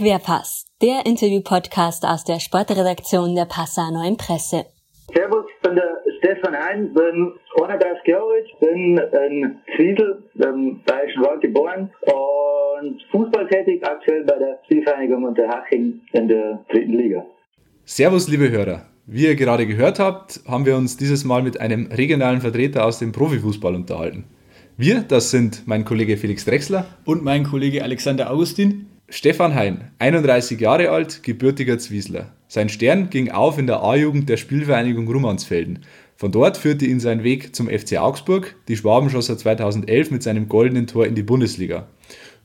Querpass, der Interview-Podcast aus der Sportredaktion der Passauer Neuen Presse. Servus, ich bin der Stefan Hein, bin 31 Jahre alt, bin in Zwiesel im Bayerischen Wald geboren und Fußball tätig, aktuell bei der Spielvereinigung Unterhaching in der dritten Liga. Servus, liebe Hörer. Wie ihr gerade gehört habt, haben wir uns dieses Mal mit einem regionalen Vertreter aus dem Profifußball unterhalten. Wir, das sind mein Kollege Felix Drechsler und mein Kollege Alexander Augustin. Stefan Hein, 31 Jahre alt, gebürtiger Zwiesler. Sein Stern ging auf in der A-Jugend der Spielvereinigung Rummansfelden. Von dort führte ihn sein Weg zum FC Augsburg. Die Schwaben schoss er 2011 mit seinem goldenen Tor in die Bundesliga.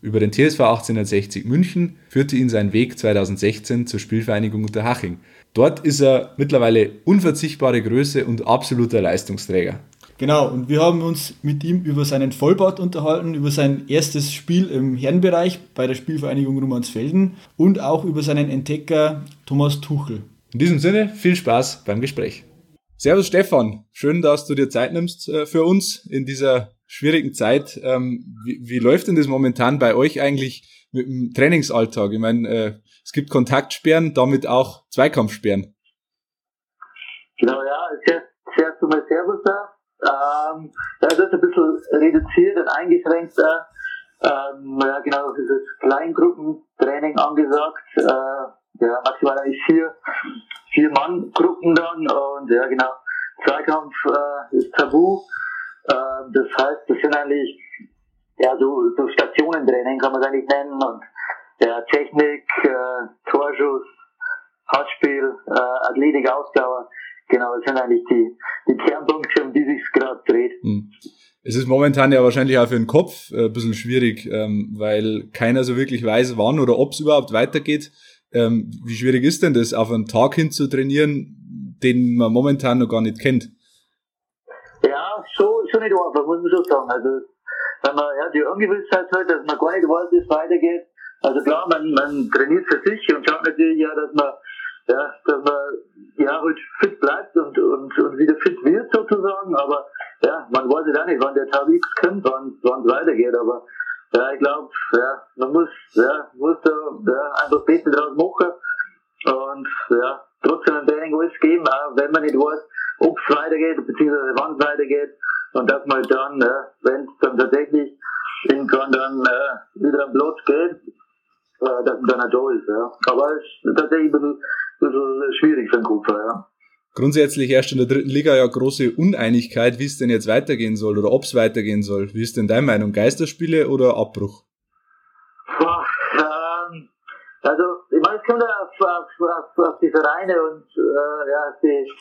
Über den TSV 1860 München führte ihn sein Weg 2016 zur Spielvereinigung Unterhaching. Dort ist er mittlerweile unverzichtbare Größe und absoluter Leistungsträger. Genau, und wir haben uns mit ihm über seinen Vollbart unterhalten, über sein erstes Spiel im Herrenbereich bei der Spielvereinigung Rumansfelden und auch über seinen Entdecker Thomas Tuchel. In diesem Sinne, viel Spaß beim Gespräch. Servus Stefan, schön, dass du dir Zeit nimmst äh, für uns in dieser schwierigen Zeit. Ähm, wie, wie läuft denn das momentan bei euch eigentlich mit dem Trainingsalltag? Ich meine, äh, es gibt Kontaktsperren, damit auch Zweikampfsperren. Genau, ja, sehr, sehr zu mal Servus da. Ähm, da ist ein bisschen reduziert und eingeschränkt. Ähm, ja, genau, dieses Kleingruppentraining angesagt. Äh, ja, maximal eigentlich vier, vier Mann-Gruppen dann und ja, genau. Zweikampf äh, ist tabu. Äh, das heißt, das sind eigentlich ja so, so Stationentraining kann man es eigentlich nennen und ja, Technik, äh, Torschuss, Passspiel, äh, Athletik, Ausdauer. Genau, das sind eigentlich die, die Kernpunkte, um die sich gerade dreht. Hm. Es ist momentan ja wahrscheinlich auch für den Kopf äh, ein bisschen schwierig, ähm, weil keiner so wirklich weiß, wann oder ob es überhaupt weitergeht. Ähm, wie schwierig ist denn das, auf einen Tag hin zu trainieren, den man momentan noch gar nicht kennt? Ja, so, so nicht einfach, muss man schon sagen. Also, wenn man, ja, die Ungewissheit hat, dass man gar nicht weiß, wie es weitergeht. Also klar, man, man trainiert für sich und schaut natürlich ja, dass man, ja, dass man, ja, halt fit bleibt und, und, und wieder fit wird sozusagen, aber, ja, man weiß ja nicht, wann der Tag X kommt, wann, wann es weitergeht, aber, ja, ich glaube, ja, man muss, ja, muss da, ja, einfach Beste draus machen und, ja, trotzdem ein Training alles geben, auch wenn man nicht weiß, ob es weitergeht, beziehungsweise wann es weitergeht. Und dass man dann, äh, wenn es dann tatsächlich irgendwann dann äh, wieder am Platz geht, äh, da ist. Ja. Aber es ist tatsächlich ein bisschen, ein bisschen schwierig für den Kopf. Ja. Grundsätzlich herrscht in der dritten Liga ja große Uneinigkeit, wie es denn jetzt weitergehen soll oder ob es weitergehen soll. Wie ist denn deine Meinung? Geisterspiele oder Abbruch? Boah, ähm, also, ich meine, es kommt ja auf, auf, auf, auf die Vereine und äh, ja, die,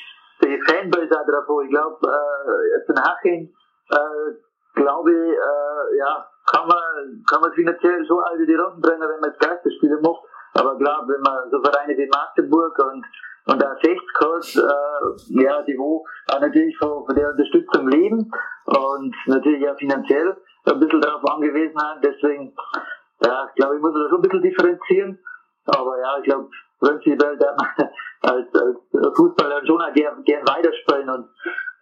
die Fanbilder davon. Ich glaube, äh, jetzt in Haching, äh, glaube ich, äh, ja, kann man, kann man finanziell so all die Runden bringen, wenn man jetzt Geisterspiele macht. Aber klar, wenn man so Vereine wie Magdeburg und, und auch 60 hat, äh, ja, die wo auch natürlich von, von der Unterstützung leben und natürlich auch finanziell ein bisschen darauf angewiesen sind. Deswegen, ja, glaube ich, muss man da schon ein bisschen differenzieren. Aber ja, ich glaube, prinzipiell als, als Fußballer schon auch gern, gern weiterspielen und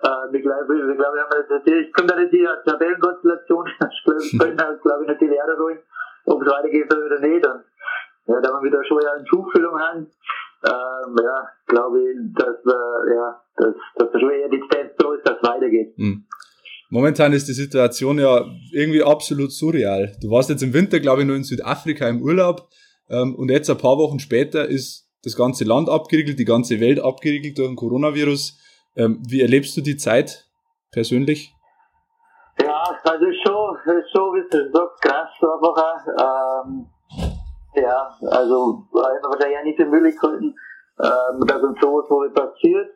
äh, ich glaube, ich glaube, wir haben jetzt natürlich, kommt dann in die Tabellenkonstellation, können glaube ich natürlich auch holen, ob es weitergeht oder nicht. Und ja, da wir wieder schon ja eine Tuchfüllung haben, ähm, ja, glaube ich, dass, äh, ja, dass, dass schon eher die Tendenz so ist, dass es weitergeht. Mhm. Momentan ist die Situation ja irgendwie absolut surreal. Du warst jetzt im Winter, glaube ich, nur in Südafrika im Urlaub ähm, und jetzt ein paar Wochen später ist das ganze Land abgeriegelt, die ganze Welt abgeriegelt durch den Coronavirus. Ähm, wie erlebst du die Zeit persönlich? Ja, also schon, schon ist es so krass einfach. Ähm, ja, also einfach ja nicht die Möglichkeiten, ähm, dass uns sowas so passiert.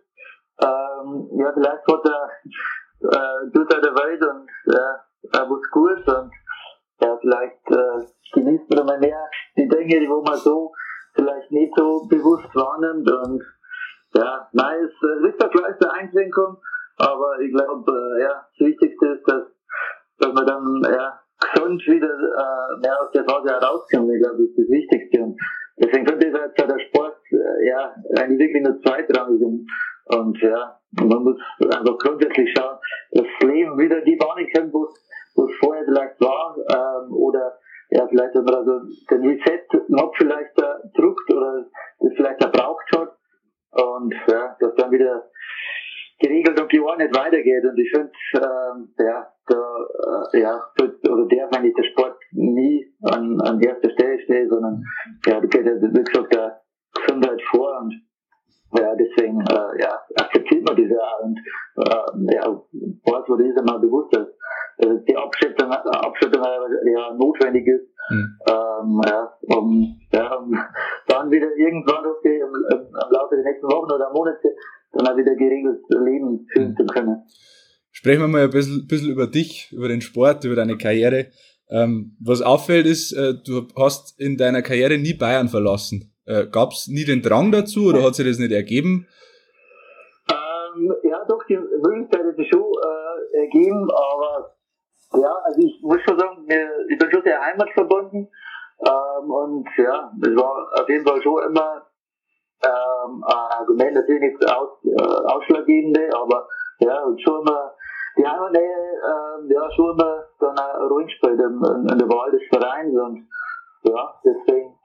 Ähm, ja, vielleicht hat er äh, tut er der Welt und ja, er was gut und ja, vielleicht äh, genießt man mal mehr die Dinge, die wo man so vielleicht nicht so bewusst wahrnimmt und ja, nein, es äh, ist eine kleinste Einschränkung, aber ich glaube, äh, ja, das Wichtigste ist, dass, dass man dann ja, gesund wieder äh, mehr aus der Phase herauskommt. Ich glaube, das ist das Wichtigste. Und deswegen könnte jetzt der Sport äh, ja eigentlich wirklich nur zweitrangig und, und ja, man muss einfach grundsätzlich schauen, das Leben wieder die Bahn kommt, wo es vorher vielleicht war, ähm, oder ja, vielleicht, wenn man also den Reset-Knopf vielleicht da drückt oder das vielleicht da braucht hat und ja, dass dann wieder geregelt und geordnet weitergeht. Und ich finde, ähm, ja, da, äh, ja, oder darf eigentlich der Sport nie an, an erster Stelle stehen, sondern ja, da geht ja, wie gesagt, der Gesundheit vor. Und ja, deswegen äh, ja, akzeptiert man das ja und äh, ja, wo das ist einmal bewusst, dass die Abschätzung, Abschätzung ja notwendig ist, mhm. ähm, ja, um, ja, um dann wieder irgendwann okay, im, im, im Laufe der nächsten Wochen oder Monate dann auch wieder geregelt Leben führen mhm. zu können. Sprechen wir mal ein bisschen, bisschen über dich, über den Sport, über deine Karriere. Ähm, was auffällt ist, äh, du hast in deiner Karriere nie Bayern verlassen. Äh, Gab es nie den Drang dazu oder hat sich das nicht ergeben? Ähm, ja, doch, die Möglichkeit hat sich schon äh, ergeben, aber ja, also ich muss schon sagen, ich bin schon sehr heimatverbunden ähm, und ja, es war auf jeden Fall schon immer ähm, ein Argument, natürlich nicht aus, äh, ausschlaggebende, aber ja, schon immer die Heimatnähe, äh, ja, schon immer dann eine Rolle gespielt in, in, in der Wahl des Vereins und ja, deswegen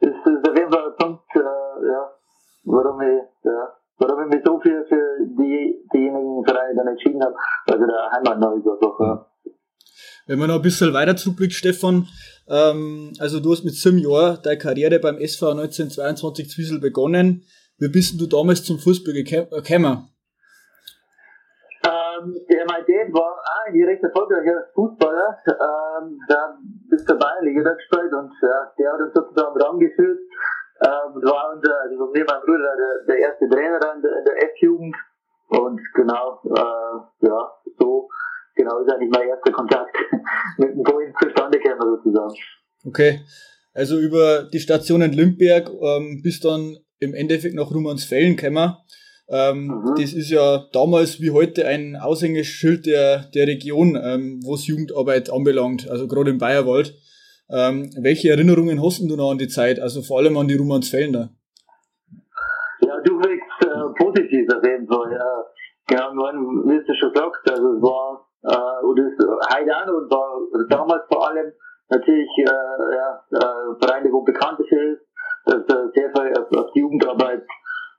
ist es auf jeden Fall ein Punkt, äh, ja, warum ich, ja, warum ich mich so viel für die, diejenigen Vereine dann entschieden habe, also der Heimatnah ist einfach, ja. Wenn man noch ein bisschen weiter zurückblickt, Stefan, ähm, also du hast mit sieben Jahren deine Karriere beim SV 1922 Zwiesel begonnen. Wie bist du damals zum Fußball gekommen? Ähm, ja, mein Dad war ein direkt erfolgreicher Fußballer. Ähm, da bis zur Bayernliga gespielt und ja, der hat uns sozusagen rangeführt. Ähm, war unser, also mir mein Bruder der, der erste Trainer in der, der F-Jugend. Und genau, äh, ja, so genau ist eigentlich mein erster Kontakt mit dem Polen zustande gekommen sozusagen. Okay. Also über die Station in Limberg ähm, bis dann im Endeffekt nach Rumansfällen gekommen. Ähm, mhm. Das ist ja damals wie heute ein Aushängeschild der, der Region, ähm, was Jugendarbeit anbelangt, also gerade im Bayerwald. Ähm, welche Erinnerungen hast du noch an die Zeit, also vor allem an die Rumansfelder? Ja, du wirkst äh, positiv auf jeden Fall. Ja. Genau, wie du schon sagst, also es war, äh, und es heute auch und war damals vor allem natürlich äh, ja, äh, Vereine, wo bekannt ist, dass äh, sehr viel auf, auf die Jugendarbeit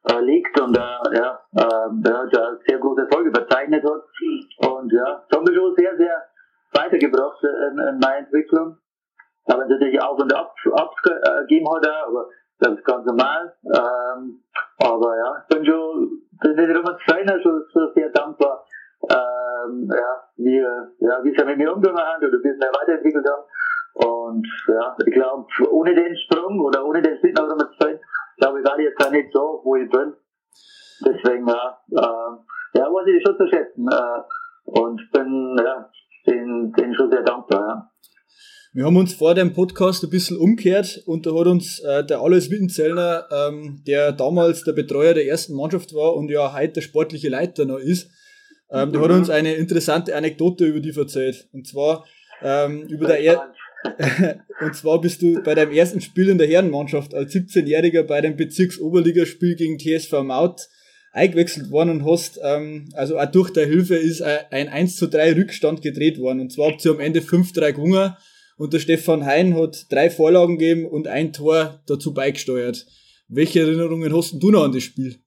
äh, liegt und äh, ja, äh, ja, sehr große Erfolge verzeichnet hat. Und ja, das hat mich schon sehr, sehr weitergebracht in, in meiner Entwicklung. Aber natürlich auch und ab, abgegeben hat er, aber das ist ganz normal. Ähm, aber ja, ich bin schon, bin nicht immer schon, schon sehr dankbar, ähm, ja, wie, ja, wie sie mit mir umgegangen haben oder wie sie mich weiterentwickelt haben. Und ja, ich glaube, ohne den Sprung oder ohne den Schritt nach Nummer zwei, glaube ich, war ich jetzt auch nicht so, wo ich bin. Deswegen, ja, äh, ja, weiß ich schon zu schätzen. Äh, und bin, ja, den, den schon sehr dankbar, ja. Wir haben uns vor dem Podcast ein bisschen umgekehrt und da hat uns äh, der Alois Wittenzellner, ähm, der damals der Betreuer der ersten Mannschaft war und ja heute der sportliche Leiter noch ist, ähm, der hat uns eine interessante Anekdote über die erzählt. Und zwar ähm, über der er und zwar bist du bei deinem ersten Spiel in der Herrenmannschaft als 17-Jähriger bei dem Bezirksoberligaspiel gegen TSV Maut eingewechselt worden und hast, ähm, also auch durch der Hilfe ist ein 1 zu 3 Rückstand gedreht worden. Und zwar habt ihr am Ende 5-3 gewonnen und der Stefan Hein hat drei Vorlagen gegeben und ein Tor dazu beigesteuert. Welche Erinnerungen hast du noch an das Spiel?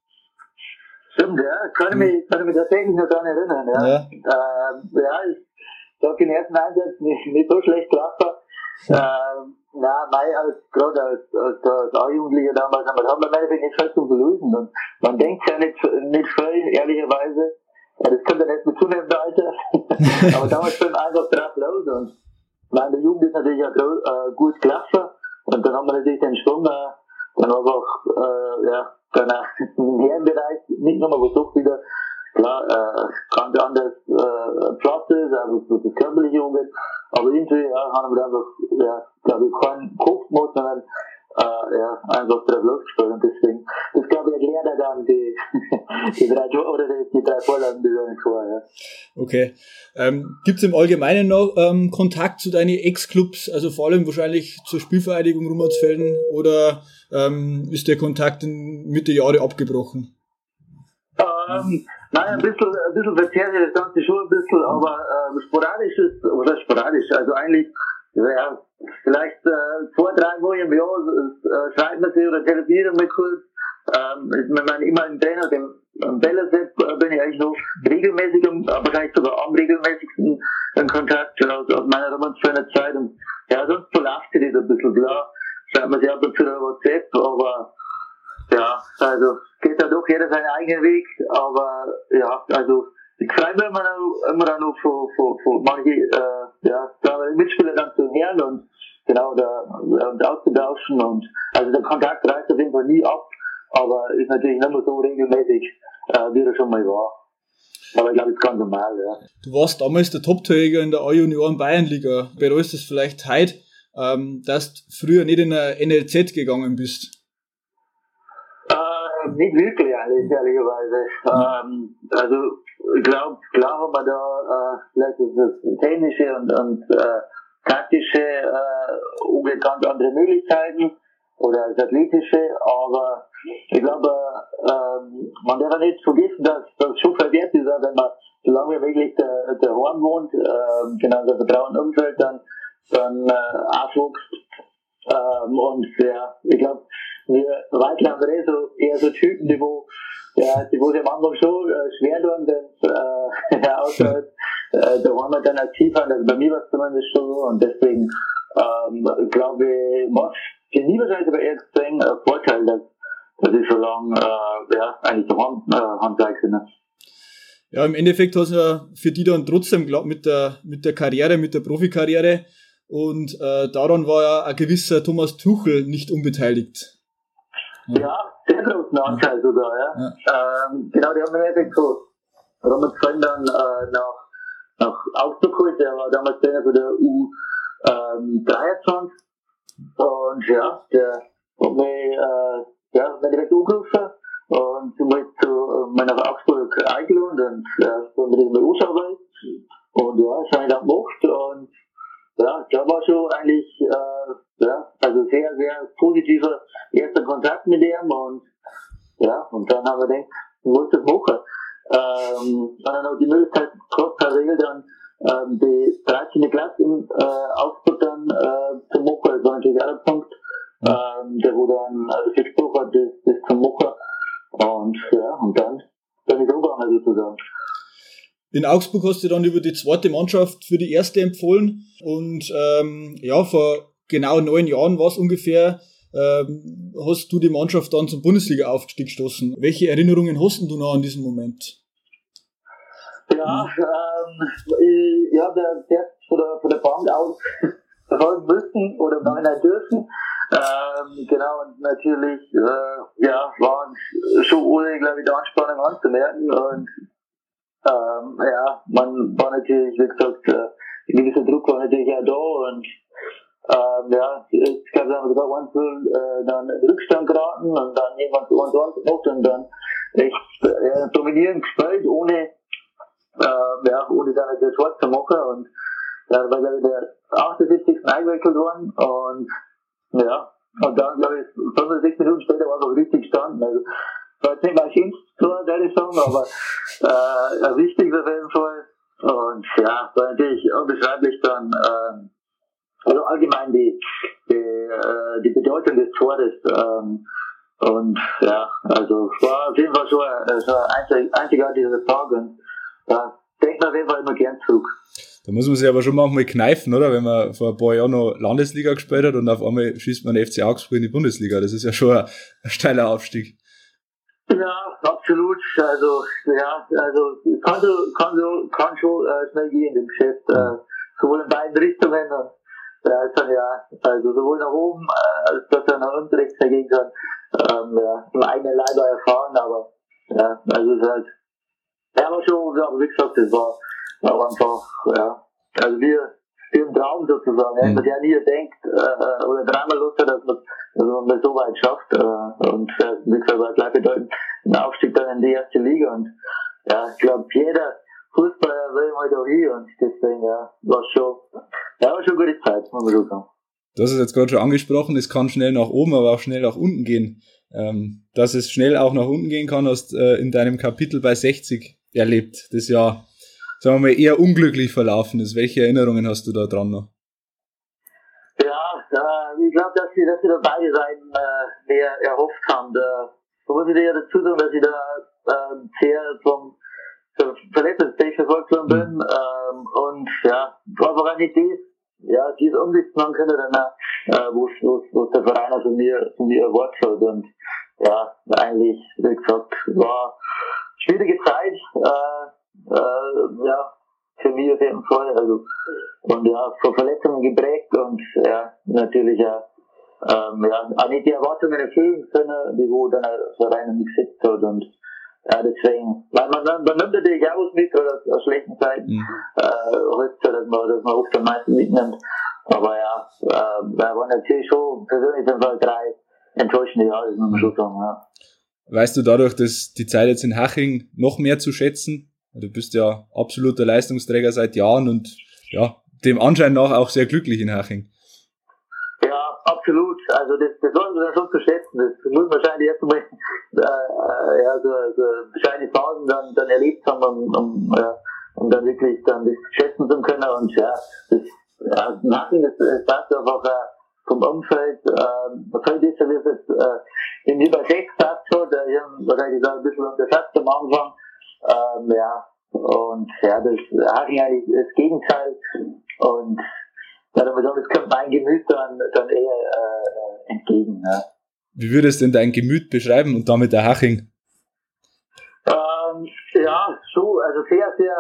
Stimmt, ja, kann ich mich, kann ich mich tatsächlich noch daran erinnern, ja. Ja, äh, ja ich sag den ersten Einsatz nicht, nicht so schlecht gelaufen. Ähm, na, mei, als, gerade als, als, als A-Jugendlicher damals, haben wir im Endeffekt nicht viel zu begrüßen. Und man denkt ja nicht, nicht viel, ehrlicherweise. Ja, das kommt dann erst mit zunehmendem Alter. Aber damals bin ich einfach drauf los. Und in der Jugend ist natürlich auch äh, gut gelaufen. Und dann haben wir natürlich den Schwung, äh, dann einfach, äh, ja, dann auch im Herrenbereich nicht nochmal versucht wieder klar, äh, ganz anders äh, Platz ist, also was das körperliche umgeht. Aber irgendwie ja, haben wir einfach, ja, glaube ich, keinen Kopfmod, sondern äh, ja, einfach drauf losgespielt. Und deswegen, das glaube ich erklärt er dann die, die drei oder die, die drei Vorlagen, die da nicht vor. Ja. Okay. Ähm, Gibt es im Allgemeinen noch ähm, Kontakt zu deinen Ex-Clubs, also vor allem wahrscheinlich zur Spielvereinigung Rummansfelden oder ähm, ist der Kontakt in Mitte Jahre abgebrochen? Ähm, nein, ein bisschen, ein bisschen verzerrt das Ganze schon ein bisschen, aber äh, sporadisch ist, oder sporadisch, also eigentlich, ja, vielleicht äh, zwei, drei Mal im Jahr äh, schreibt man sich oder telefoniert mal kurz. Ähm, meine, immer im Trainer, dem am Bellerset äh, bin ich eigentlich noch regelmäßig, aber wahrscheinlich sogar am regelmäßigsten in Kontakt aus, aus meiner Romanzfreiner Zeit. Und ja, sonst belastet es ein bisschen, klar. Schreibt man sich ab und zu über WhatsApp, aber ja, also geht da doch jeder seinen eigenen Weg, aber ja, also ich mich immer noch, immer noch von, von, von manche äh, ja, Mitspieler dann zu hören und genau da und auszutauschen und also der Kontakt reißt auf jeden Fall nie ab, aber ist natürlich nicht mehr so regelmäßig, äh, wie er schon mal war. Aber ich glaube, das ist ganz normal, ja. Du warst damals der Top-Torjäger in der A-Junioren Bayernliga. Bereust es vielleicht heute, ähm, dass du früher nicht in der NLZ gegangen bist? Äh, nicht wirklich, eigentlich, ehrlicherweise. Ähm, also, ich glaube, klar haben wir da äh, vielleicht das technische und, und äh, taktische äh, ganz andere Möglichkeiten oder das athletische, aber ich glaube, ähm, man darf nicht vergessen, dass das schon verwehrt ist, wenn man so lange wie möglich der, der Horn wohnt, äh, genau das Vertrauen umfällt, dann, dann äh, aufwächst. Ähm, und ja, ich glaube, wir Weitler haben eh so, eher so Typen, die wo, ja, die wo sich am Anfang schon äh, schwer tun, wenn äh, ja, außerhalb äh, waren wir dann aktiv an, also bei mir war es zumindest schon so. Und deswegen ähm, glaube ich, was nie wahrscheinlich aber extrem äh, Vorteil, dass, dass ich so lange äh, ja, eigentlich daheim äh, Handwerk bin. Ja, im Endeffekt hast du ja für die dann trotzdem glaub, mit der mit der Karriere, mit der Profikarriere und äh, daran war ja ein gewisser Thomas Tuchel nicht unbeteiligt. Ja, sehr großen Anteil sogar, ja. ja. Ähm, genau, die haben im Endeffekt so Robert Sven dann äh, nach, nach Augsburg geholt, der war damals Trainer für der U ähm, 23 und ja, der hat mich äh, ja, mir direkt angerufen und zum Beispiel zu äh, nach Augsburg eingeladen und bin ich mal ausarbeiten und ja, das habe ich dann gemacht und ja, da war schon eigentlich äh, ja, also sehr, sehr positiver erster Kontakt mit ihm und ja, und dann haben wir gedacht, ich muss das machen. Ähm, dann wir die Möglichkeit gehabt, parallel dann ähm, die 13. Klasse in äh, Augsburg dann äh, zu machen, das war natürlich auch ein Punkt, ähm, der wo dann also viel Spruch hat, das, das zu machen und ja, und dann bin ich umgegangen sozusagen. In Augsburg hast du dann über die zweite Mannschaft für die erste empfohlen und ähm, ja, vor genau neun Jahren war es ungefähr, ähm, hast du die Mannschaft dann zum Bundesliga-Aufstieg gestoßen. Welche Erinnerungen hast du noch an diesen Moment? Ja, ähm, ich, ja, der, der von der, von der Bank aus verfolgen müssen oder im dürfen. Ähm, genau, und natürlich, äh, ja, waren schon ohne, glaube ich, die Anspannung anzumerken und ähm, ja, man war natürlich, wie gesagt, äh, ein gewisser Druck war natürlich auch da und ähm, ja, ich glaube, da wir sogar 1 äh, dann in Rückstand geraten und dann irgendwann zu 1 gemacht und dann echt äh, dominierend gespielt, ohne, äh, ja, ohne dann das Wort zu machen und ja, war glaube ich der 78. eingewechselt worden und ja, und dann glaube ich 65 Minuten später war es auch richtig gestanden. Also war jetzt nicht mein schönstes Tor, der sagen, aber äh, wichtig auf jeden Fall. Und ja, war natürlich unbeschreiblich dann, äh, also allgemein die, die, äh, die Bedeutung des Tores. Ähm, und ja, also war auf jeden Fall schon ein, so ein einzigartiger Tag und ja, denkt man auf jeden Fall immer gern zurück. Da muss man sich aber schon manchmal kneifen, oder? Wenn man vor ein paar Jahren noch Landesliga gespielt hat und auf einmal schießt man FC Augsburg in die Bundesliga. Das ist ja schon ein, ein steiler Aufstieg. Ja, absolut. Also, ja, also, kann so, kann so, kann schon äh, schnell gehen im Geschäft, äh, sowohl in beiden Richtungen. Ist dann ja, also sowohl nach oben, äh, als dass er nach unten rechts dagegen kann, ähm, ja, im eigenen Leiber erfahren, aber, ja, also, es ist halt, ja, aber schon, wie gesagt, das war, war einfach, ja, also wir, für einen Traum sozusagen, mhm. man ja nie denkt, äh, oder dreimal Lust hat, dass man, dass man mal so weit schafft, äh, und, äh, wie gesagt, war gleich bedeutend, ein Aufstieg dann in die erste Liga und, ja, ich glaube, jeder, Fußballer will mal da hin und deswegen, ja, war schon, ja, war schon eine gute Zeit, muss man so sagen. Du hast es jetzt gerade schon angesprochen, es kann schnell nach oben, aber auch schnell nach unten gehen. Ähm, dass es schnell auch nach unten gehen kann, hast äh, in deinem Kapitel bei 60 erlebt, das ja, sagen wir mal, eher unglücklich verlaufen ist. Welche Erinnerungen hast du da dran noch? Ja, äh, ich glaube, dass sie, dass sie da beide Seiten äh, mehr erhofft haben. Da muss ich dir ja dazu sagen, dass ich da äh, sehr vom Verletzungstech verfolgt worden bin. Mhm. Ähm, und ja, nicht das, ja, die es umsetzen haben können, dann, äh, wo der Verein also mir, von mir erwartet hat. Und ja, eigentlich, wie gesagt, war schwierige Zeit. Äh, äh, ja, für mich auf jeden Fall. Also, und ja, von Verletzungen geprägt und ja, natürlich ja, ähm, ja, auch nicht die Erwartungen erfüllen können, die wo dann der Verein nicht gesetzt hat. Und ja, deswegen, weil man, man, nimmt natürlich auch was mit, oder aus schlechten Zeiten, mhm. äh, dass man, dass man oft am meisten mitnimmt. Aber ja, äh, da waren natürlich schon persönlich sind halt drei enttäuschende Jahre, muss man schon sagen, ja. Weißt du dadurch, dass die Zeit jetzt in Haching noch mehr zu schätzen? Du bist ja absoluter Leistungsträger seit Jahren und ja, dem Anschein nach auch sehr glücklich in Haching. Ja, absolut. Also das, das sollen wir schon zu schätzen. Das muss wahrscheinlich erst einmal äh, ja, so, so bescheidene Phasen dann, dann erlebt haben, um, um, äh, um dann wirklich dann das schätzen zu können. Und ja, das ja, Haching, das, das passt einfach äh, vom Umfeld, äh, völlig ist, wie es äh, in über sechs gesagt hat, äh, wahrscheinlich ein bisschen unterschätzt am Anfang, ähm, ja, und ja, das hat eigentlich das Gegenteil. Und ja, das kommt mein Gemüt dann, dann eher äh, entgegen. Ja. Wie würdest du denn dein Gemüt beschreiben und damit der Haching? Ähm, ja, so, also sehr, sehr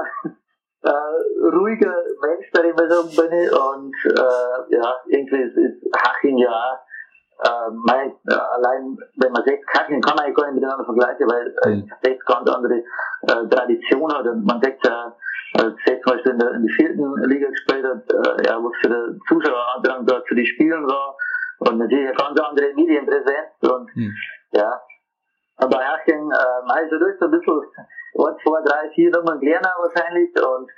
äh, ruhiger Mensch, der ich mal sagen bin. Und äh, ja, irgendwie ist, ist Haching ja äh, mein, äh, allein wenn man sechs Kacken kann man ja gar nicht miteinander vergleichen, weil äh, mhm. sechs ganz andere äh, Tradition hat und man sagt ja, äh, sechs zum Beispiel in der, in der vierten Liga gespielt hat, äh, ja, was für den Zuschauerandrang dort zu den Spielen war und natürlich eine ganz andere Medienpräsenz und mhm. ja, bei Haching, äh, also da ist ein bisschen, ein, zwei, drei, vier Nummern kleiner wahrscheinlich und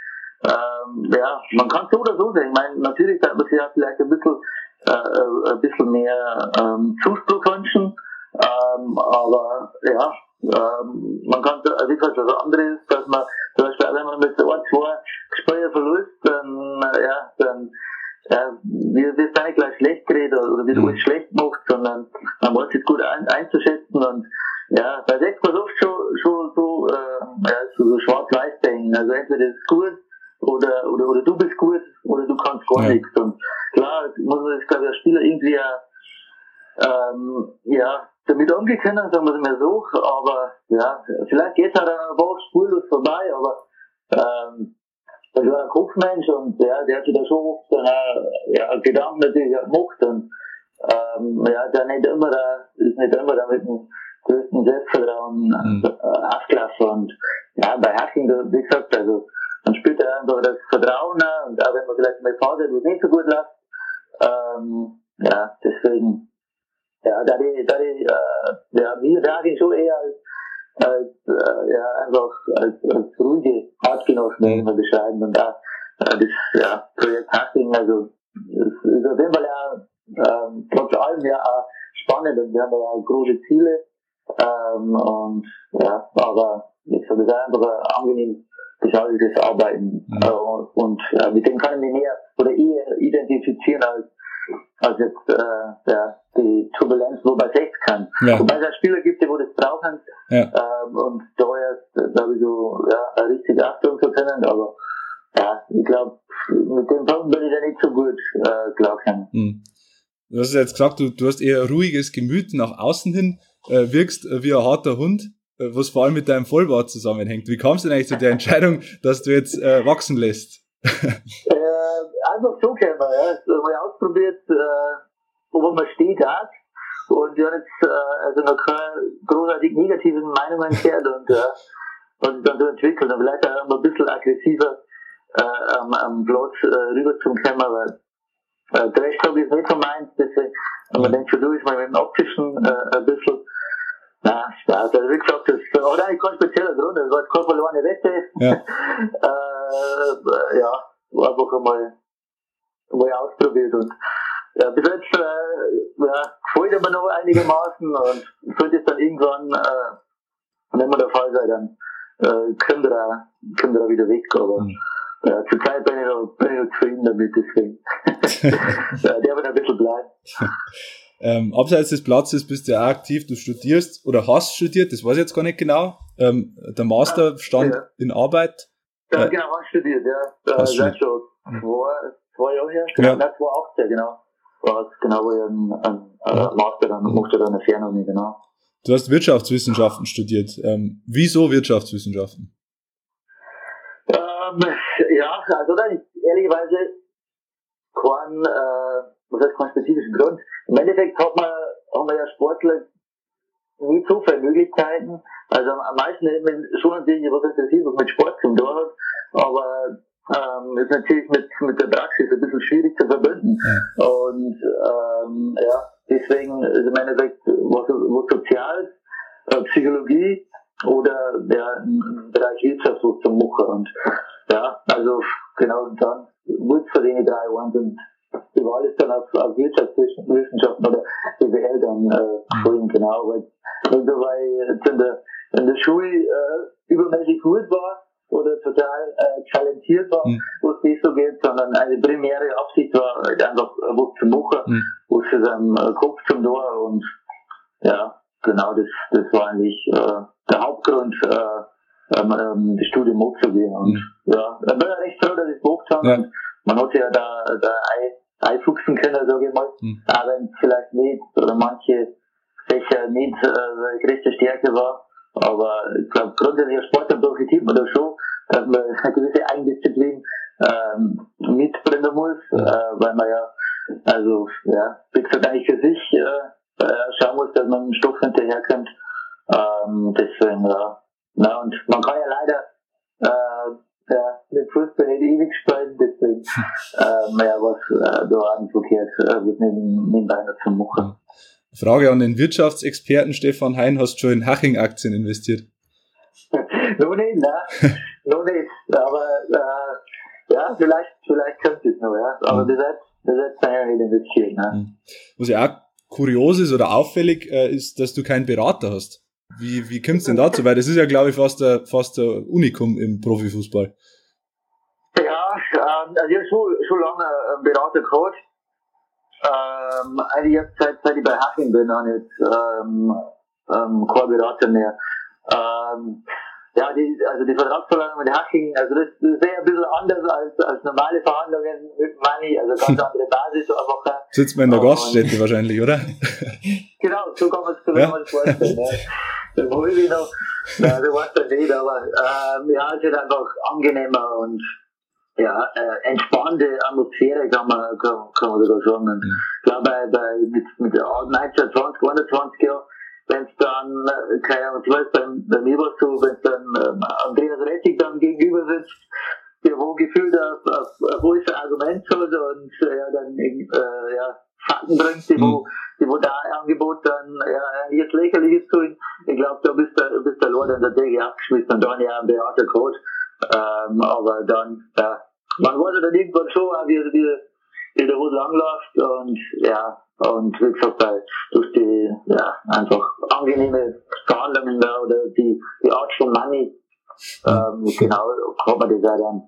ähm, ja, man kann so oder so sehen. Ich meine, natürlich hat man sich ja vielleicht ein bisschen äh, äh, ein bisschen mehr ähm, Zuspruch wünschen. Ähm, aber ja, ähm, man kann, wie gesagt, das andere ist, dass man zum Beispiel, wenn man mit so ein, zwei Spielen verlässt, dann, äh, ja, dann, ja, wir, wir sind nicht gleich schlecht geredet oder wie du mhm. alles schlecht macht, sondern man muss es gut ein, einzuschätzen und ja, bei sechs war oft schon, schon so, äh, ja, so, so schwarz-weiß denken. Also entweder ist es gut oder, oder, oder du bist gut oder du kannst gar ja. nichts. Und klar, muss man jetzt, glaube ich, als Spieler irgendwie ja, ähm, ja, damit umgehen können, sagen wir es mal so. Aber ja, vielleicht geht es halt an einer Woche spurlos vorbei, aber ähm, das war ein Kopfmensch und ja, der hat sich da schon oft dann auch, ja, Gedanken natürlich auch gemacht und ähm, ja, der nicht immer da, ist nicht immer da mit dem größten Selbstvertrauen mhm. äh, und ja, bei Hacking, wie gesagt, also man spürt ja einfach das Vertrauen und auch wenn man vielleicht mal Phase wo es nicht so gut läuft, ähm, ja, deswegen, ja, da die, da die, äh, ja, wir sagen schon eher als, als äh, ja, einfach als, als ruhige Artgenossen mhm. irgendwie beschreiben. Und da, äh, das, ja, Projekt Hacking, also, es ist auf jeden Fall ja, ähm, trotz allem ja auch spannend und wir haben ja große Ziele, ähm, und, ja, aber, wie gesagt, es ist einfach angenehm, gestaltetes Arbeiten. Mhm. Äh, und äh, mit dem kann ich mich mehr oder eher identifizieren als, als jetzt äh, ja, die Turbulenz, wo man sechs kann. Ja. Wobei es ja Spieler gibt, die wo das brauchen ja. ähm, und da erst, glaube ich, so ja, richtig Achtung zu können, aber ja, ich glaube, mit dem Punkt bin ich da nicht so gut äh, klarkommen. Mhm. Du hast jetzt gesagt, du, du hast eher ruhiges Gemüt nach außen hin, äh, wirkst wie ein harter Hund. Äh, was vor allem mit deinem Vollbart zusammenhängt. Wie kamst du denn eigentlich zu der Entscheidung, dass du jetzt äh, wachsen lässt? äh, einfach so wir, ja. Also, mal ausprobiert, äh, wo man steht hat. Und wir haben jetzt äh, also noch keine großartig negativen Meinungen gehört und äh, was sich dann so entwickelt. Und vielleicht auch ein bisschen aggressiver äh, am, am Platz äh, rüber zum Kämmer, weil äh, Trash Talk ist nicht so meins, deswegen, man denkt, versuche ich mal mit dem optischen äh, ein bisschen na, Spaß. Also wie gesagt, das hat eigentlich kein spezieller Grund, das war jetzt keine verlorene Wette. Ja. äh, ja, einfach einmal, einmal ausprobiert und ja, bis jetzt äh, ja, gefällt mir noch einigermaßen und sollte es dann irgendwann, äh, wenn wir der Fall sein, dann äh, können wir da, können wir da wieder weg. Aber mhm. ja, zur Zeit bin ich noch, bin ich noch zufrieden damit, deswegen. der wird ein bisschen bleiben. Ähm, abseits des Platzes bist du ja auch aktiv, du studierst oder hast studiert, das weiß ich jetzt gar nicht genau. Ähm, der Master stand Ja. in Arbeit. Ja, Ja. genau, hast studiert, ja. Äh, Hast seit schon zwei, zwei Jahre her, genau, Ja. ja. 2018, genau. War es genau, wo ich einen, einen äh, Master dann mochte, dann eine Fernuni, genau. Du hast Wirtschaftswissenschaften studiert. Ähm, wieso Wirtschaftswissenschaften? Ähm, ja, also da ist ehrlicherweise kein, äh, was heißt keinen spezifischen Grund. Im Endeffekt hat man, haben wir ja Sportler nie so viele Möglichkeiten. Also am meisten eben schon natürlich was interessiert, was mit Sport zu tun hat. Aber ähm, ist natürlich mit, mit der Praxis ein bisschen schwierig zu verbinden. Und ähm, ja, deswegen ist im Endeffekt was, was Soziales, äh, Psychologie oder ja, im Bereich Wirtschaft was zu machen. Und ja, also genau, dann wird für die drei waren und die Wahl ist dann auf, auf Wirtschaftswissenschaften oder BWL dann äh, gefallen, genau, weil, also, weil jetzt in der, in der Schule äh, übermäßig gut war oder total äh, talentiert war, Mhm. wo es nicht so geht, sondern eine primäre Absicht war, halt einfach äh, was zu machen, Mhm. was für seinen äh, Kopf zum Tor und ja, genau, das, das war eigentlich äh, der Hauptgrund, äh, ähm, ähm, das Studium abzugehen. Und Mhm. ja, ich bin ja recht froh, dass ich es gemacht habe. Ja. Man hat ja da, da ein, einfuchsen können, sage ich mal. Mhm. Auch wenn vielleicht nicht oder manche Fächer nicht äh, seine größte Stärke war. Aber ich glaube, grundsätzlich als Sportler profitiert man da schon, dass man eine gewisse Eigendisziplin ähm, mitbringen muss, äh, weil man ja, also, ja, wie gesagt, eigentlich für sich äh, äh, schauen muss, dass man einen Stoff hinterherkommt. Ähm, deswegen, ja. Na, und man kann ja leider äh, ja, mit Fußball nicht ewig spielen, deswegen ähm, ja, was äh, da auch nicht verkehrt äh, wird neben, nebenbei noch zu machen. Frage an den Wirtschaftsexperten Stefan Hein, hast du schon in Haching-Aktien investiert? noch nicht, ne? noch nicht. Aber äh, ja, vielleicht, vielleicht könnte es noch, ja. Aber Mhm. jetzt, bis jetzt kann ich nicht investieren, ne? Was ja auch kurios ist oder auffällig, äh, ist, dass du keinen Berater hast. Wie, wie kommt's denn dazu? Weil das ist ja, glaube ich, fast der, fast der Unikum im Profifußball. Ähm, also ich habe schon, schon lange einen Berater gehabt. Ähm, eigentlich jetzt seit, seit ich bei Haching bin, habe ich jetzt ähm, ähm, keinen Berater mehr. Ähm, ja, die, also die Vertragsverhandlungen mit Haching, also das, das wäre ein bisschen anders als, als normale Verhandlungen mit Money, also ganz andere Basis, einfach äh, Sitzt man in der Gaststätte wahrscheinlich, oder? Genau, so kann man es so Ja. vorstellen. Ja. Das wollte ich noch, ja, du weißt das nicht, aber ähm, ja, es ist einfach angenehmer und ja, äh, entspannte Atmosphäre kann man, kann, kann man sogar sagen. Und Mhm. ich glaube, bei, bei, mit, mit der 19, 20, 21 Jahren, wenn es dann, äh, keine Ahnung, zum Beispiel bei, bei mir war es so, wenn es dann ähm, Andreas Rettig dann gegenüber sitzt, der wo gefühlt auf, auf, auf ein Argument hat und äh, ja, dann äh, ja, Fakten bringt, die, wo, die wo da Angebot dann ja, jetzt lächerliches tun. Ich glaube, da bist du bist der Lord an der Decke abgeschmissen und dann ja ein Berater geholt. Ähm, aber dann, ja, man ja dann irgendwann schon, auch, wie, wie, wie der Hut langläuft und ja, und wie gesagt, weil durch die ja, einfach angenehme Verhandlungen da oder die, die Art von Money, ähm, genau, hat man das auch dann,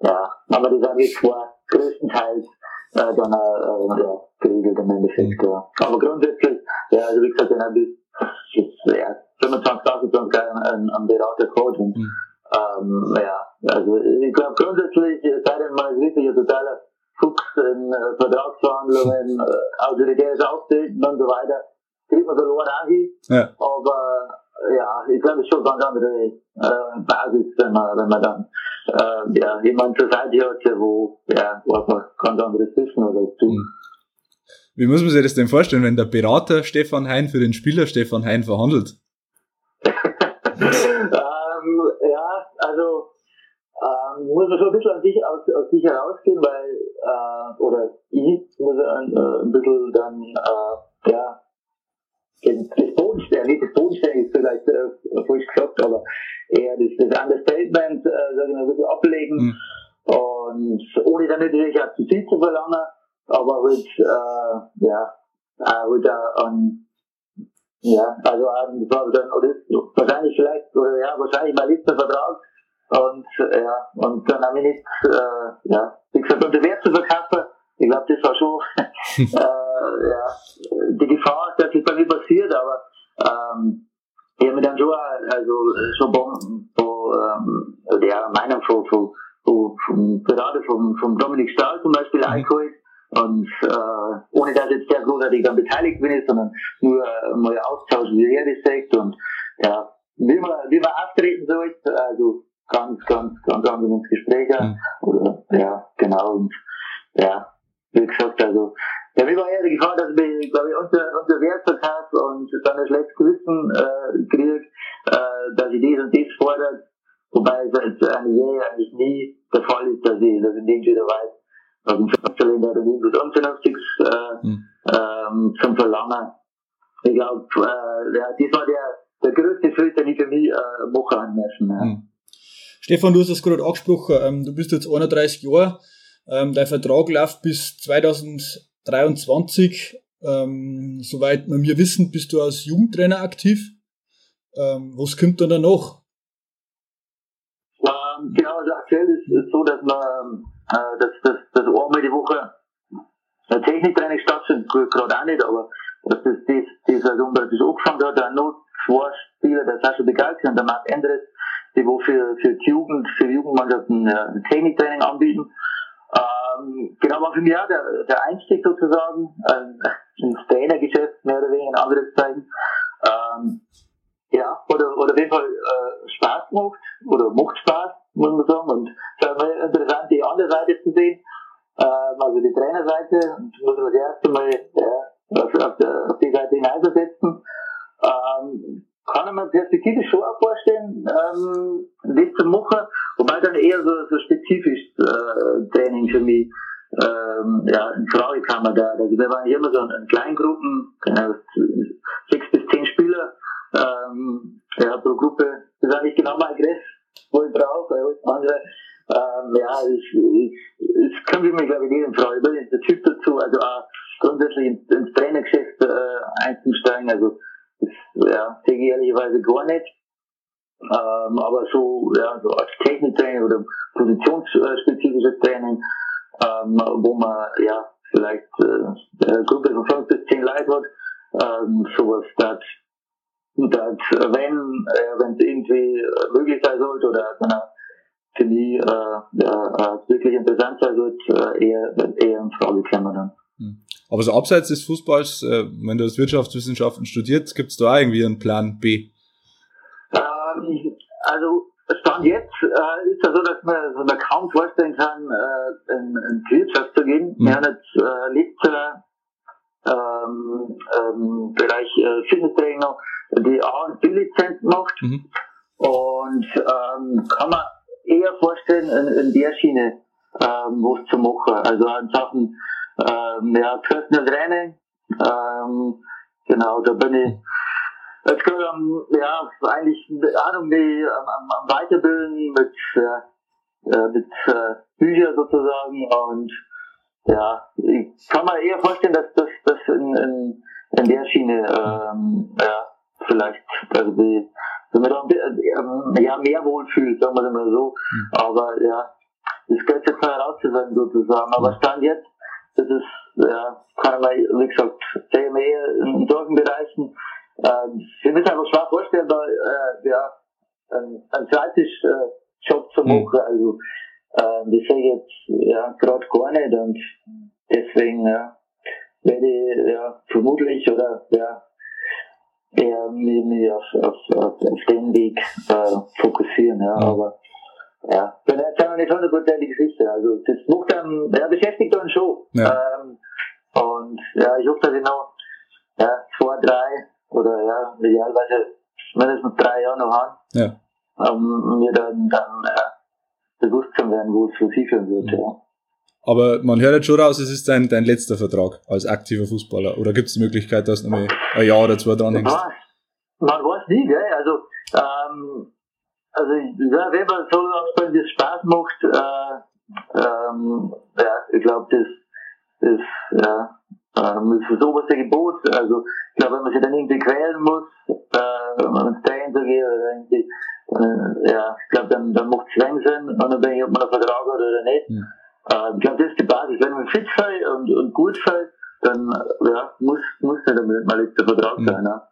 ja, haben wir das eigentlich zwar größtenteils äh, dann äh, äh, ja, geregelt im Endeffekt, ja. Aber grundsätzlich, ja, also wie gesagt, dann ich jetzt, ja, 25, 28 Jahre einen, einen Berater gehabt und Mhm. ähm, ja, also ich glaube grundsätzlich, es sei denn, totaler Fuchs in äh, Vertragsverhandlungen, äh, autoritäres Auftreten und so weiter, kriegt man verloren auch hin. Ja. Aber ja, ich glaube, es ist schon ganz andere äh, Basis, wenn man, wenn man dann äh, ja, jemanden zur Seite hat, wo, ja, wo einfach ganz anderes Wissen oder du. Mhm. Wie muss man sich das denn vorstellen, wenn der Berater Stefan Hein für den Spieler Stefan Hein verhandelt? ähm, ja, also ähm, muss man schon ein bisschen an sich, aus, aus sich herausgehen, weil, äh, oder ich muss ein, äh, ein bisschen dann, äh, ja, den- das Bodenstellen, nicht das Bodenstellen ist vielleicht äh, falsch gesagt, aber eher das, das Understatement, äh, sag ich mal, ein bisschen ablegen Mhm. und ohne dann natürlich auch zu viel zu verlangen, aber halt, äh, ja, halt auch an, ja, also das war dann, oder wahrscheinlich vielleicht, oder ja, wahrscheinlich mein letzter Vertrag. Und äh, ja, und dann habe ich nicht, äh, ja, wie gesagt, unter Wert zu verkaufen, ich glaube, das war schon, äh, ja, die Gefahr, dass das bei mir passiert, aber, ähm, ich habe mir dann schon, also, schon von, von ähm, ja, Meinung von, von, von, von, gerade vom, vom Dominik Stahl zum Beispiel mhm. eingeholt. Und äh, ohne dass jetzt der großartig dann beteiligt bin, sondern nur äh, mal austauschen, wie er das sagt und ja, wie man, wie man auftreten sollte, also ganz, ganz, ganz angenehmes Gespräch. Mhm. Oder, ja, genau. Und ja, wie gesagt, also ja, mir war eher die Gefahr, dass ich, glaube ich, unter, unter Wert verkaufe und dann ein schlechtes Gewissen äh, kriege, äh, dass ich dies und dies fordert, wobei es jetzt eigentlich, eigentlich nie der Fall ist, dass ich, dass ich den wieder weiß, aus dem Fünftel oder irgendwas Unvernünftiges äh, mhm. ähm, zum Verlangen. Ich glaube, äh, ja, das war der, der größte Schritt, den ich für mich äh, machen müssen. Ja. Mhm. Stefan, du hast das gerade angesprochen, ähm, du bist jetzt 31 Jahre, ähm, dein Vertrag läuft bis 2023. Ähm, soweit wir wissen, bist du als Jugendtrainer aktiv. Ähm, was kommt dann danach? Ähm, genau, also aktuell ist es so, dass man äh, dass, dass, dass einmal die Woche ein Techniktraining stattfindet, gerade auch nicht, aber dass das, das, das, also, das angefangen hat, auch noch zwei Spieler, der Sascha Begalski und der Marc Endres, die wo für, für Jugend, für Jugendmannschaften äh, Techniktraining anbieten. Ähm, genau, war für mich auch der, der Einstieg sozusagen ein, ins Trainergeschäft, mehr oder weniger ein anderes Zeichen. Ähm, ja, oder, oder auf jeden Fall äh, Spaß macht, oder macht Spaß, muss man sagen. Und es ist mal interessant, die andere Seite zu sehen, ähm, also die Trainerseite, und muss man das erste Mal ja, auf, auf, auf die Seite hineinsetzen. Ähm, kann man perspektivisch schon auch vorstellen, ähm, das zu machen, wobei dann eher so, so spezifisch äh, Training für mich ähm, ja, in Frage kam da. Also wir waren hier immer so in, Kleingruppen, genau, sechs bis zehn Spieler ähm, ja, pro Gruppe. Das ist eigentlich genau mein Griff, wo ich brauche, alles andere. Ähm, ja, es kommt immer, glaube ich, nicht in Frage. Ich bin der Typ dazu, also auch grundsätzlich ins Trainergeschäft äh, einzusteigen. Also ja, ehrlicherweise gar nicht. Ähm, aber so, ja, so als Techniktraining oder positionsspezifisches Training, ähm, wo man ja vielleicht äh, eine Gruppe von fünf bis zehn Leuten hat, ähm, sowas, das, das wenn äh, es irgendwie möglich sein sollte oder er für mich äh, äh, wirklich interessant sein sollte, äh, eher, eher in Frage käme dann. Hm. Aber so abseits des Fußballs, äh, wenn du das Wirtschaftswissenschaften studiert, gibt es da irgendwie einen Plan B? Ähm, also Stand jetzt äh, ist es so, dass man, so man kaum vorstellen kann, äh, in, in die Wirtschaft zu gehen. Mhm. Wir haben jetzt äh, letzte ähm, ähm, Bereich äh, Fitnesstraining noch die A- und B-Lizenz macht. Mhm. Und ähm, kann man eher vorstellen, in, in der Schiene ähm, was zu machen. Also an Sachen ähm, ja, Personal Training. Ähm, genau, da bin ich jetzt gerade am, ja, eigentlich Ahnung, die am, am, am Weiterbilden mit, äh, mit äh, Büchern sozusagen und ja, ich kann mir eher vorstellen, dass das, das in, in, in der Schiene ähm, ja, vielleicht also die, wenn man da ähm, ja, mehr wohlfühlt, sagen wir mal so. Mhm. Aber ja, das gehört jetzt mal herauszufinden sozusagen. Aber Stand jetzt das ist, ja, kann man, wie gesagt, sehe ich mehr in solchen Bereichen. Ähm, ich mir einfach schwer vorstellbar, äh, ja, ein, ein äh, Job zu hm. machen. Mhm. Also, äh, das sehe ich jetzt ja, gerade gar nicht und deswegen ja, werde ich ja, vermutlich oder ja, eher mich, mich auf, auf, auf, auf den Weg äh, fokussieren. Ja, mhm. aber ja, bin jetzt noch nicht hundertprozentig sicher. Also das macht dann, ja, beschäftigt dann schon. Ja. Ähm, und ja, ich hoffe, dass ich noch ja, zwei, drei oder ja, idealerweise mindestens drei Jahre noch habe. Ja. Um mir dann, dann ja, bewusst zu werden, wo es für sie führen wird. Mhm. Ja. Aber man hört jetzt schon raus, es ist dein, dein letzter Vertrag als aktiver Fußballer. Oder gibt es die Möglichkeit, dass du noch mal ein Jahr oder zwei dran hängst? Man weiß nie, gell? Also, ähm, also ja, wenn man so wenn das Spaß macht, äh, ähm, ja, ich glaube, das ist ja ähm, ist das oberste Gebot. Also ich glaube, wenn man sich dann irgendwie quälen muss, äh, wenn man ins Training zu gehen oder irgendwie, äh, ja, ich glaube, dann, dann macht es keinen Sinn, unabhängig ob man einen Vertrag hat oder nicht. Mhm. äh, ich glaube, das ist die Basis. Wenn man fit sei und, und gut sei, dann ja, muss, muss nicht unbedingt mal jetzt der Vertrag mhm. sein. Ja.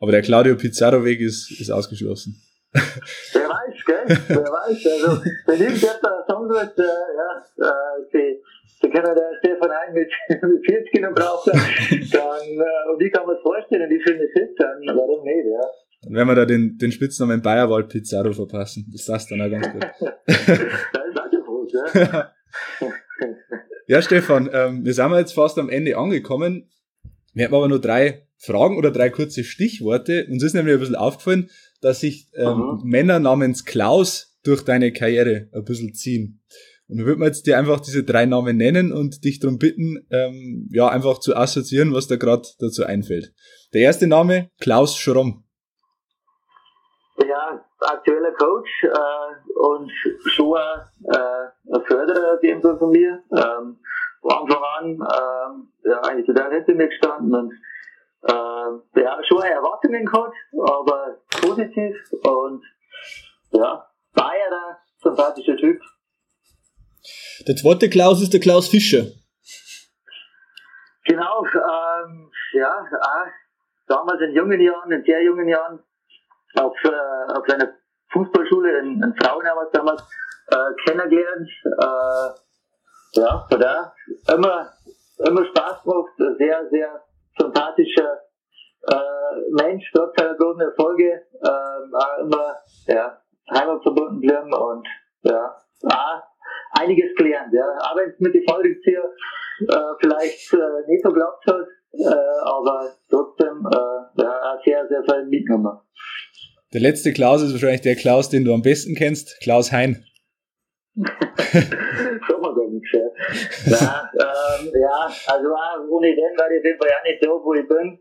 Aber der Claudio Pizarro-Weg ist, ist ausgeschlossen. Wer weiß, gell? Wer weiß. Also, wenn irgendjemand sagen wird, äh, ja, äh, sie, sie können der Stefan Hein mit, mit 40 Kilo brauchen, dann, äh, und ich kann mir das vorstellen, und finde es fit, dann warum nicht, ja. Dann werden wir da den, den Spitznamen Bayerwald Pizarro verpassen. Das passt dann auch ganz gut. das ist auch groß, ja. ja, Stefan, ähm, wir sind jetzt fast am Ende angekommen. Wir haben aber nur drei Fragen oder drei kurze Stichworte. Uns ist nämlich ein bisschen aufgefallen, dass sich ähm, Männer namens Klaus durch deine Karriere ein bisschen ziehen. Und dann würden wir jetzt dir einfach diese drei Namen nennen und dich darum bitten, ähm, ja, einfach zu assoziieren, was da gerade dazu einfällt. Der erste Name, Klaus Schromm. Ja, aktueller Coach äh, und schon äh, ein Förderer dem von mir. Ähm, von Anfang an äh, ja, eigentlich total hinter mir gestanden und äh, ja, schon Erwartungen gehabt, aber positiv und ja, Bayer, sympathischer Typ. Der zweite Klaus ist der Klaus Fischer. Genau, ähm, ja, auch damals in jungen Jahren, in sehr jungen Jahren, auf, äh, auf einer Fußballschule in, in Frauenhaus damals äh, kennengelernt. Äh, ja, von da immer, immer Spaß gemacht, sehr, sehr sympathischer äh, Mensch, trotz seiner großen Erfolge, äh, immer ja, heimatverbunden bleiben und ja, war einiges gelernt. Ja. Auch wenn es mit den Fallrückzieher äh, vielleicht äh, nicht so glaubt hat, äh, aber trotzdem äh, ja, sehr, sehr viel mitgenommen. Der letzte Klaus ist wahrscheinlich der Klaus, den du am besten kennst, Klaus Hein. Schon mal so nichts, ja. ja, ähm, ja, also ohne den war ich auf jeden Fall auch nicht so, wo ich bin.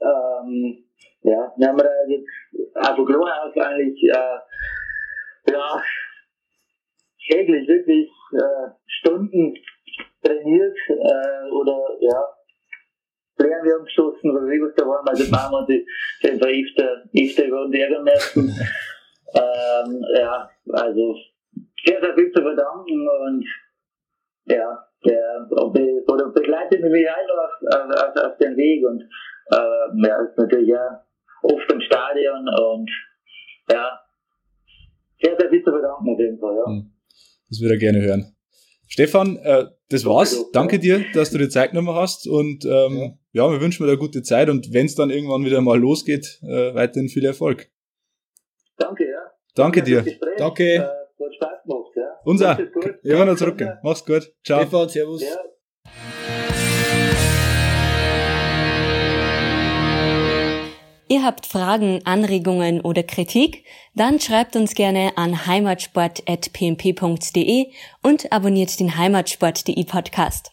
Ähm, ja, wir haben da jetzt, also Klohaus eigentlich, äh, ja, täglich wirklich äh, Stunden trainiert äh, oder ja, Pläne wir oder wie was da waren, also machen wir die, den war öfter, öfter über die Ärgermessen. ähm, ja, also sehr, sehr viel zu verdanken und ja, der oder begleitet mich halt auf, auf, auf den Weg und äh, ja, ist natürlich ja oft im Stadion und ja, sehr, sehr viel zu verdanken auf jeden Fall, ja. Hm. Das würde ich gerne hören. Stefan, äh, das war's. Danke dir, dass du die Zeit genommen hast und ähm, ja. ja, wir wünschen dir eine gute Zeit und wenn es dann irgendwann wieder mal losgeht, äh, weiterhin viel Erfolg. Danke, ja. Danke dir. Danke. Äh, ja. Unser. Wir werden noch zurück. Mach's gut. Ciao. Stefan, servus. Ja. Ihr habt Fragen, Anregungen oder Kritik? Dann schreibt uns gerne an heimatsport.pmp.de und abonniert den Heimatsport.de Podcast.